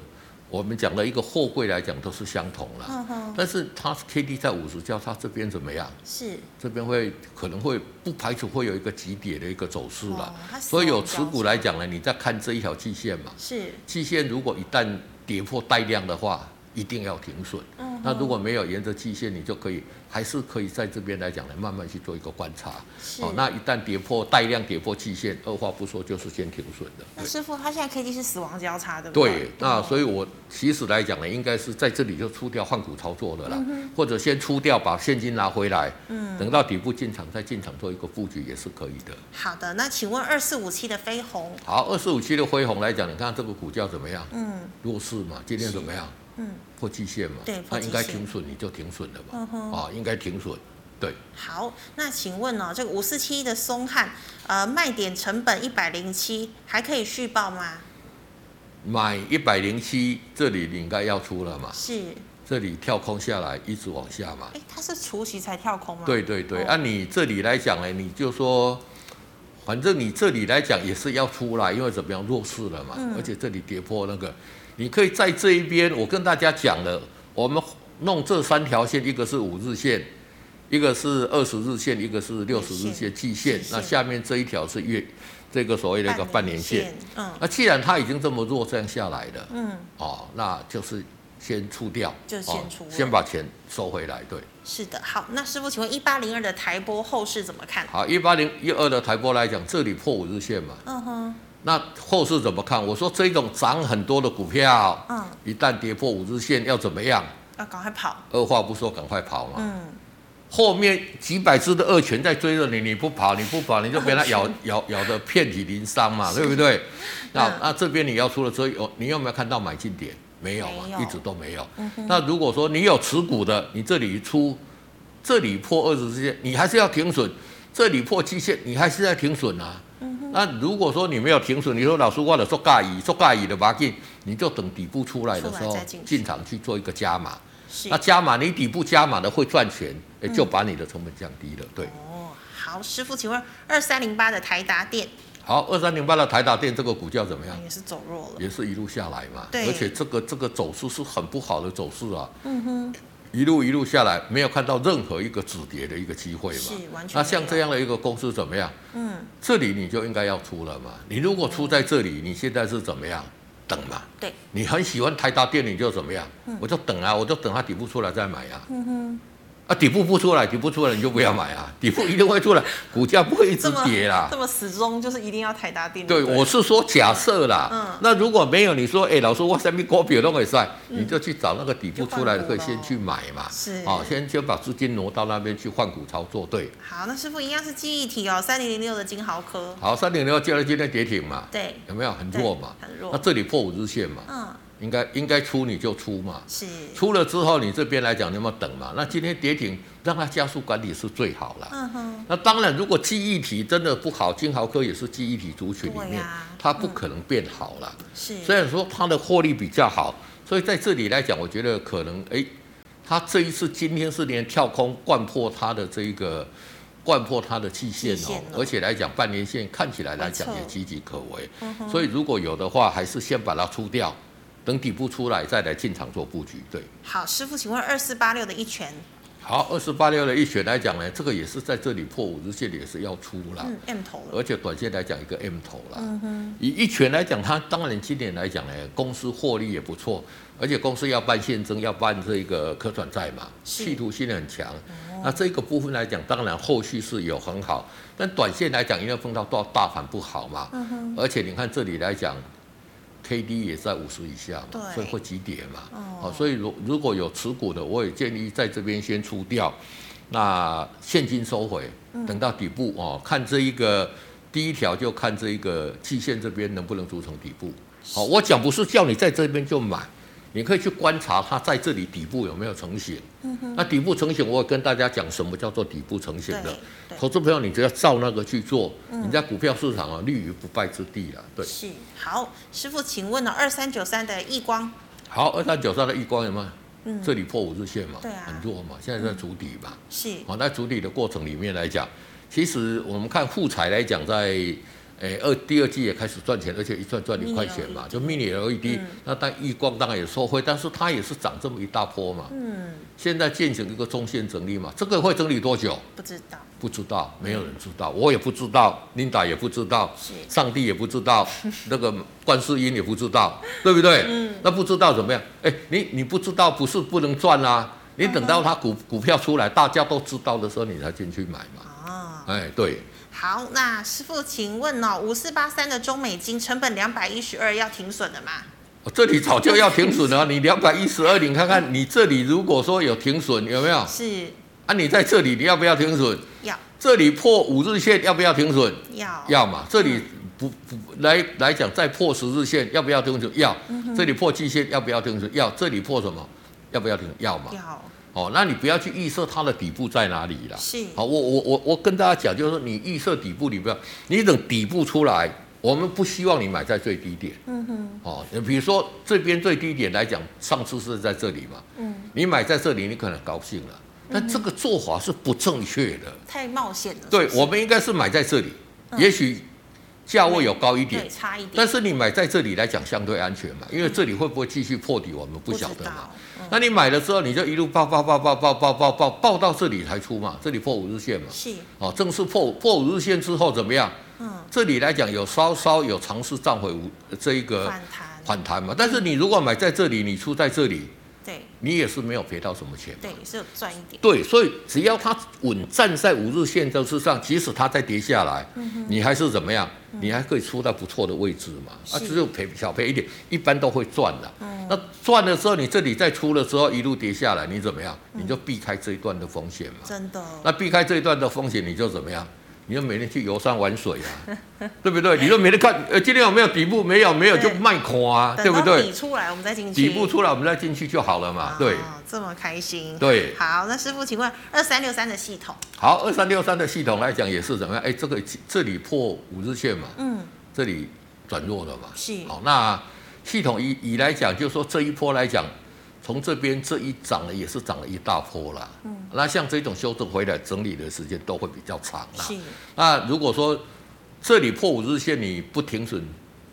我们讲的一个货柜来讲都是相同了，但是它 K D 在五十交叉这边怎么样？是。这边会可能会不排除会有一个急跌的一个走势了，所以有持股来讲呢，你再看这一条季线嘛，是。季线如果一旦跌破带量的话，一定要停损。嗯，那如果没有沿着季线，你就可以。还是可以在这边来讲呢，慢慢去做一个观察。是哦，那一旦跌破带量跌破季线，二话不说就是先停损的。那师傅，他现在 K D 是死亡交叉的。对，那所以我其实来讲呢，应该是在这里就出掉换股操作的啦，嗯、或者先出掉把现金拿回来，嗯，等到底部进场再进场做一个布局也是可以的。好的，那请问二四五七的飞鸿。好，二四五七的飞鸿来讲，你看这个股价怎么样？嗯，弱势嘛，今天怎么样？嗯，破季线嘛，对，那应该停损，你就停损了嘛，啊、应该停损，对。好，那请问呢、哦，这个五四七的松汉，呃，卖点成本一百零七，还可以续报吗？买一百零七，这里你应该要出了嘛？是。这里跳空下来，一直往下嘛。哎，它是除夕才跳空吗？对对对，按、哦啊、你这里来讲呢，你就说，反正你这里来讲也是要出来，因为怎么样弱势了嘛，嗯、而且这里跌破那个，你可以在这一边，我跟大家讲了，我们弄这三条线，一个是五日线。一个是二十日线，一个是六十日线季线，那下面这一条是月，这个所谓的一个半年线。嗯，那既然它已经这么弱，这样下来了，嗯，哦，那就是先出掉，就先出，哦，先把钱收回来，对。是的，好，那师傅，请问一八零二的台波后市怎么看？好，一八零一二的台波来讲，这里破五日线嘛，嗯哼，那后市怎么看？我说这种涨很多的股票，嗯，一旦跌破五日线，要怎么样？要赶快跑。二话不说，赶快跑嘛。嗯。后面几百只的恶犬在追着你，你不跑，你不跑，你就被它咬 咬咬得遍体鳞伤嘛，对不对？那那这边你要出了车，有你有没有看到买进点？没有嘛，一直都没有。那如果说你有持股的，你这里一出，这里破二十日线，你还是要停损；这里破七线，你还是要停损啊。那如果说你没有停损，你说老师我的做盖乙做盖乙的把进，你就等底部出来的时候进场去做一个加码。那加码，你底部加码的会赚钱。哎，就把你的成本降低了，对。哦，好，师傅，请问二三零八的台达电。好，二三零八的台达电这个股价怎么样？也是走弱了，也是一路下来嘛。对。而且这个这个走势是很不好的走势啊。嗯哼。一路一路下来，没有看到任何一个止跌的一个机会嘛。是，完全。那像这样的一个公司怎么样？嗯。这里你就应该要出了嘛。你如果出在这里，你现在是怎么样？等嘛。对。你很喜欢台达电，你就怎么样？我就等啊，我就等它底部出来再买啊。嗯哼。啊，底部不出来，底部出来你就不要买啊！底部一定会出来，股价不会一直跌啦。这么始终就是一定要台达电。对，我是说假设啦。嗯。那如果没有，你说，哎，老师，我什么股票都可以晒，你就去找那个底部出来的，可以先去买嘛。是。哦，先先把资金挪到那边去换股操作，对。好，那师傅一样是记忆体哦，三零零六的金豪科。好，三零零六，接了今天跌停嘛？对。有没有很弱嘛？很弱。那这里破五日线嘛？嗯。应该应该出你就出嘛，是出了之后你这边来讲你要等嘛。那今天跌停让它加速管理是最好了。嗯哼。那当然，如果记忆体真的不好，金豪科也是记忆体族群里面，它不可能变好了。是。虽然说它的获利比较好，所以在这里来讲，我觉得可能哎，它这一次今天是连跳空灌破它的这一个灌破它的季线哦，而且来讲半年线看起来来讲也岌岌可危。所以如果有的话，还是先把它出掉。等底部出来再来进场做布局，对。好，师傅，请问二四八六的一拳。好，二四八六的一拳来讲呢，这个也是在这里破五日线也是要出了，嗯，M 头了。而且短线来讲一个 M 头了。嗯哼。以一拳来讲，它当然今年来讲呢，公司获利也不错，而且公司要办现增，要办这个可转债嘛，企图性很强。哦。那这个部分来讲，当然后续是有很好，但短线来讲，因为碰到大大盘不好嘛。嗯哼。而且你看这里来讲。K D 也在五十以下嘛，所以会急跌嘛。哦，所以如如果有持股的，我也建议在这边先出掉，那现金收回，等到底部哦，看这一个第一条就看这一个季线这边能不能组成底部。好，我讲不是叫你在这边就买。你可以去观察它在这里底部有没有成型。那底部成型，我会跟大家讲什么叫做底部成型的。投资朋友，你只要照那个去做，嗯、你在股票市场啊，立于不败之地啊。对。是。好，师傅，请问呢，二三九三的亿光。好，二三九三的亿光有没有？嗯。这里破五日线嘛？对啊。很弱嘛，现在在筑底嘛。是。好，在筑底的过程里面来讲，其实我们看富彩来讲，在。哎，二第二季也开始赚钱，而且一赚赚一块钱嘛，就 mini LED，那但亿光当然也受惠，但是它也是涨这么一大波嘛。嗯。现在进行一个中线整理嘛，这个会整理多久？不知道。不知道，没有人知道，我也不知道，Linda 也不知道，上帝也不知道，那个观世音也不知道，对不对？嗯。那不知道怎么样？哎，你你不知道不是不能赚啊，你等到它股股票出来，大家都知道的时候，你才进去买嘛。啊。哎，对。好，那师傅，请问哦，五四八三的中美金成本两百一十二要停损了吗？哦，这里早就要停损了。你两百一十二，你看看你这里如果说有停损，有没有？是。啊，你在这里你要不要停损？要。这里破五日线要不要停损？要。要嘛，这里不不来来讲再破十日线要不要停损？要。嗯、这里破季线要不要停损？要。这里破什么？要不要停？要嘛。要。哦，那你不要去预设它的底部在哪里了。是。好，我我我我跟大家讲，就是说你预设底部，你不要，你等底部出来，我们不希望你买在最低点。嗯哼。哦，你比如说这边最低点来讲，上次是在这里嘛。嗯。你买在这里，你可能高兴了，但这个做法是不正确的，太冒险了。对，我们应该是买在这里，也许。价位有高一点，差一点，但是你买在这里来讲相对安全嘛，因为这里会不会继续破底，我们不晓得嘛。那你买了之后，你就一路爆爆爆爆爆爆爆爆爆到这里才出嘛，这里破五日线嘛。是。哦，正式破破五日线之后怎么样？嗯。这里来讲有稍稍有尝试站回五这一个反弹反弹嘛，但是你如果买在这里，你出在这里。对，你也是没有赔到什么钱，对，是有赚一点。对，所以只要它稳站在五日线之上，即使它再跌下来，嗯、你还是怎么样？嗯、你还可以出到不错的位置嘛。啊，只有赔小赔一点，一般都会赚的。嗯、那赚的时候，你这里再出了之后，一路跌下来，你怎么样？你就避开这一段的风险嘛。真的。那避开这一段的风险，你就怎么样？你就每天去游山玩水啊，对不对？你就每天看，呃，今天有没有底部？没有，没有就卖空啊，对不对？底出来我们再进去。底部出来我们再进去就好了嘛，对。这么开心。对。好，那师傅，请问二三六三的系统。好，二三六三的系统来讲也是怎么样？哎，这个这里破五日线嘛，嗯，这里转弱了嘛，是。好，那系统以以来讲，就是说这一波来讲。从这边这一涨了，也是涨了一大波了。嗯，那像这种修正回来整理的时间都会比较长了。是。那如果说这里破五日线你不停损，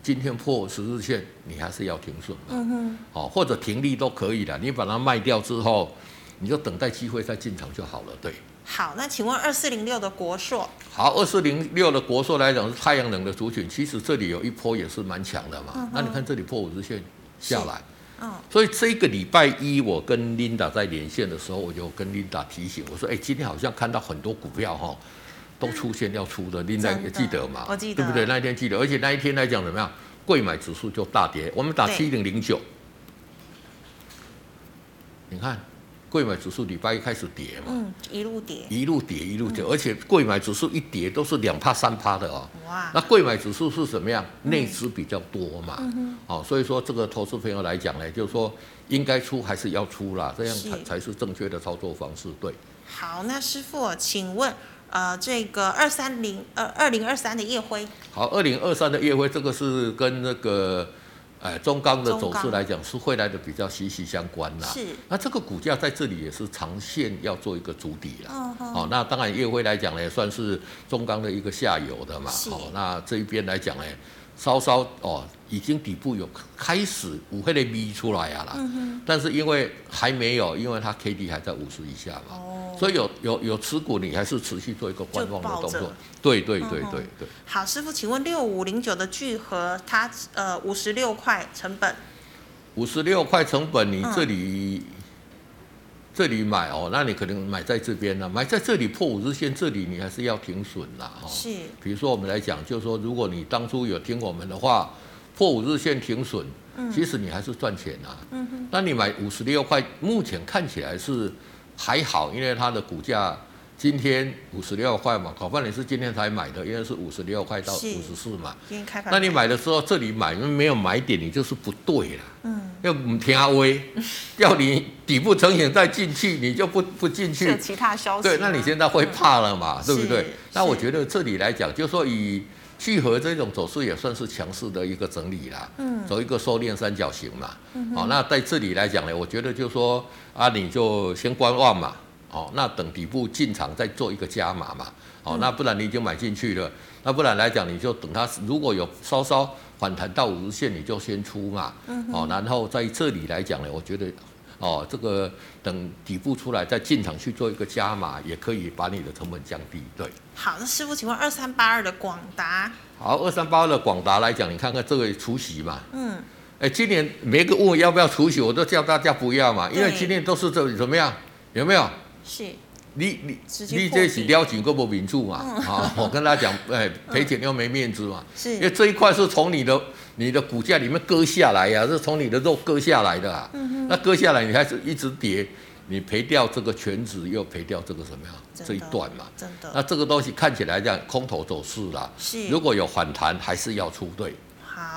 今天破十日线你还是要停损。嗯哼。哦，或者停利都可以的，你把它卖掉之后，你就等待机会再进场就好了。对。好，那请问二四零六的国硕。好，二四零六的国硕来讲是太阳能的族群，其实这里有一波也是蛮强的嘛。嗯哼。那你看这里破五日线下来。所以这个礼拜一，我跟 Linda 在连线的时候，我就跟 Linda 提醒我说：“哎，今天好像看到很多股票哈，都出现要出的。”Linda 也记得嘛？我记得，对不对？那一天记得，而且那一天来讲怎么样？贵买指数就大跌，我们打七零零九，你看。柜买指数礼拜一开始跌嘛，嗯，一路跌，一路跌，一路跌，而且柜买指数一跌都是两趴三趴的哦。哇，那柜买指数是什么样？内资比较多嘛，哦，所以说这个投资朋友来讲呢，就是说应该出还是要出啦，这样才才是正确的操作方式。对。好，那师傅，请问，呃，这个二三零呃二零二三的夜辉，好，二零二三的夜辉，这个是跟那个。哎，中钢的走势来讲是会来的比较息息相关啦。是，那这个股价在这里也是长线要做一个主底啦。哦，哦，那当然业辉来讲呢，也算是中钢的一个下游的嘛。好。哦，那这一边来讲呢，稍稍哦，已经底部有开始五黑的咪出来呀啦。嗯。但是因为还没有，因为它 K D 还在五十以下嘛。哦。所以有有有持股，你还是持续做一个观望的动作。对对对对对，对。好，师傅，请问六五零九的聚合，它呃五十六块成本。五十六块成本，你这里、嗯、这里买哦，那你可能买在这边呢，买在这里破五日线，这里你还是要停损啦。哈。是。比如说我们来讲，就是说，如果你当初有听我们的话，破五日线停损，其实你还是赚钱啊。嗯哼。那你买五十六块，目前看起来是。还好，因为它的股价今天五十六块嘛，搞不好你是今天才买的，因为是五十六块到五十四嘛。那你买的时候这里买，因为没有买点，你就是不对了。嗯。要唔听威，要你底部成型再进去，你就不不进去。是其他消息。对，那你现在会怕了嘛？嗯、对不对？那我觉得这里来讲，就说以聚合这种走势也算是强势的一个整理啦。嗯。走一个收敛三角形嘛。嗯。好，那在这里来讲呢，我觉得就说。啊，你就先观望嘛，哦，那等底部进场再做一个加码嘛，哦，那不然你已经买进去了，那不然来讲你就等它如果有稍稍反弹到五日线，你就先出嘛，哦，然后在这里来讲呢，我觉得，哦，这个等底部出来再进场去做一个加码，也可以把你的成本降低，对。好，那师傅，请问二三八二的广达。好，二三八二的广达来讲，你看看这个除息嘛，嗯。哎，今年每个问我要不要除息，我都叫大家不要嘛，因为今年都是这怎么样？有没有？是。你你你这是撩紧胳膊柄住嘛？啊，我跟他讲，哎，赔钱又没面子嘛。是。因为这一块是从你的你的股价里面割下来呀，是从你的肉割下来的啊。嗯。那割下来你还是一直跌，你赔掉这个全值，又赔掉这个什么样？这一段嘛。真的。那这个东西看起来这样空头走势啦。是。如果有反弹，还是要出对。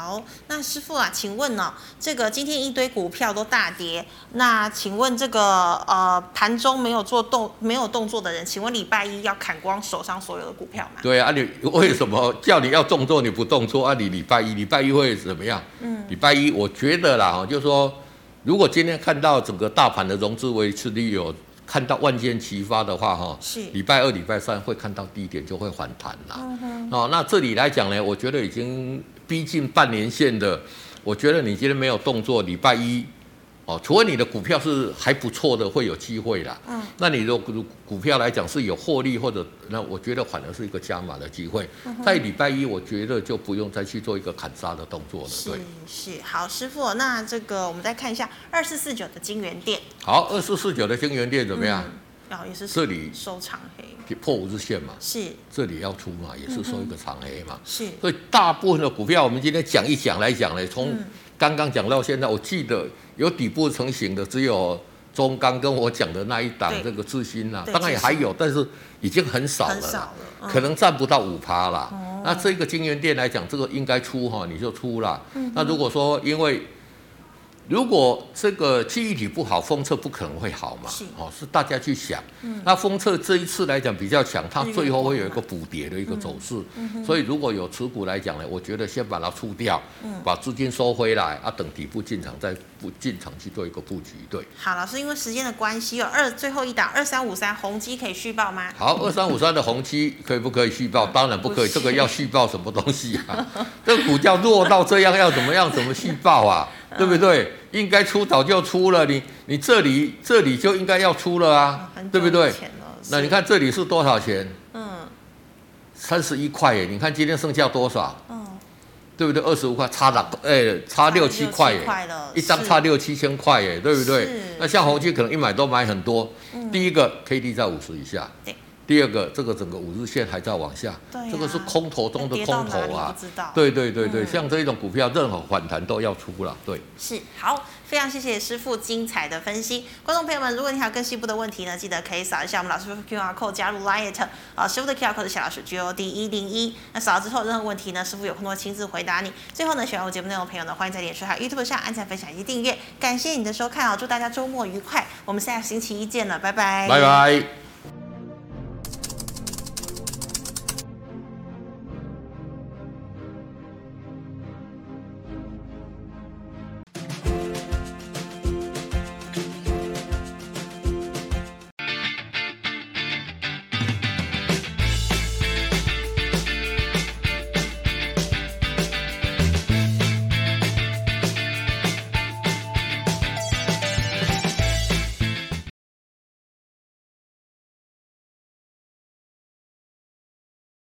好，那师傅啊，请问呢、哦，这个今天一堆股票都大跌，那请问这个呃盘中没有做动没有动作的人，请问礼拜一要砍光手上所有的股票吗？对啊，你为什么叫你要动作你不动作啊？你礼拜一礼拜一会怎么样？嗯，礼拜一我觉得啦，就是说如果今天看到整个大盘的融资维持率有看到万箭齐发的话，哈，是礼拜二、礼拜三会看到低点就会反弹啦。嗯，哦，那这里来讲呢，我觉得已经逼近半年线的，我觉得你今天没有动作，礼拜一。哦，除非你的股票是还不错的，会有机会啦。嗯，那你的股股票来讲是有获利，或者那我觉得反而是一个加码的机会。嗯、在礼拜一，我觉得就不用再去做一个砍杀的动作了。对，是好，师傅，那这个我们再看一下二四四九的金源店。好，二四四九的金源店怎么样？嗯、哦，也是这里收长黑，破五日线嘛。是，这里要出嘛，也是收一个长黑嘛。是，所以大部分的股票，我们今天讲一讲来讲呢，从刚刚讲到现在，我记得。有底部成型的只有中钢跟我讲的那一档这个智新呐，当然也还有，但是已经很少了，很少了，嗯、可能占不到五趴啦。哦、那这个金源店来讲，这个应该出哈，你就出了。嗯、那如果说因为如果这个记忆体不好，封测不可能会好嘛？是哦，是大家去想。嗯、那封测这一次来讲比较强，它最后会有一个补跌的一个走势。嗯嗯、所以如果有持股来讲呢，我觉得先把它出掉，嗯、把资金收回来啊，等底部进场再不进场去做一个布局。对。好，老师，因为时间的关系，有二最后一档二三五三宏基可以续报吗？好，二三五三的宏基可以不可以续报？当然不可以，这个要续报什么东西啊？这个股价弱到这样，要怎么样？怎么续报啊？对不对？应该出早就出了，你你这里这里就应该要出了啊，哦、对不对？那你看这里是多少钱？嗯，三十一块耶。你看今天剩下多少？嗯，对不对？二十五块，差了哎，差六七块耶，一张差六七千块耶，对不对？那像宏碁可能一买都买很多。嗯、第一个 K D 在五十以下。对。第二个，这个整个五日线还在往下，啊、这个是空头中的空头啊！对对对对，嗯、像这种股票，任何反弹都要出了。对，是好，非常谢谢师傅精彩的分析。观众朋友们，如果你还有更细部的问题呢，记得可以扫一下我们老师傅 QR code 加入 Line 啊，师傅的 QR code 是小老鼠 G O D 一零一。那扫了之后，任何问题呢，师傅有空都会亲自回答你。最后呢，喜欢我节目内容的朋友呢，欢迎在脸书还有 YouTube 上按赞、分享以及订阅。感谢你的收看啊，祝大家周末愉快！我们下个星期一见了，拜拜，拜拜。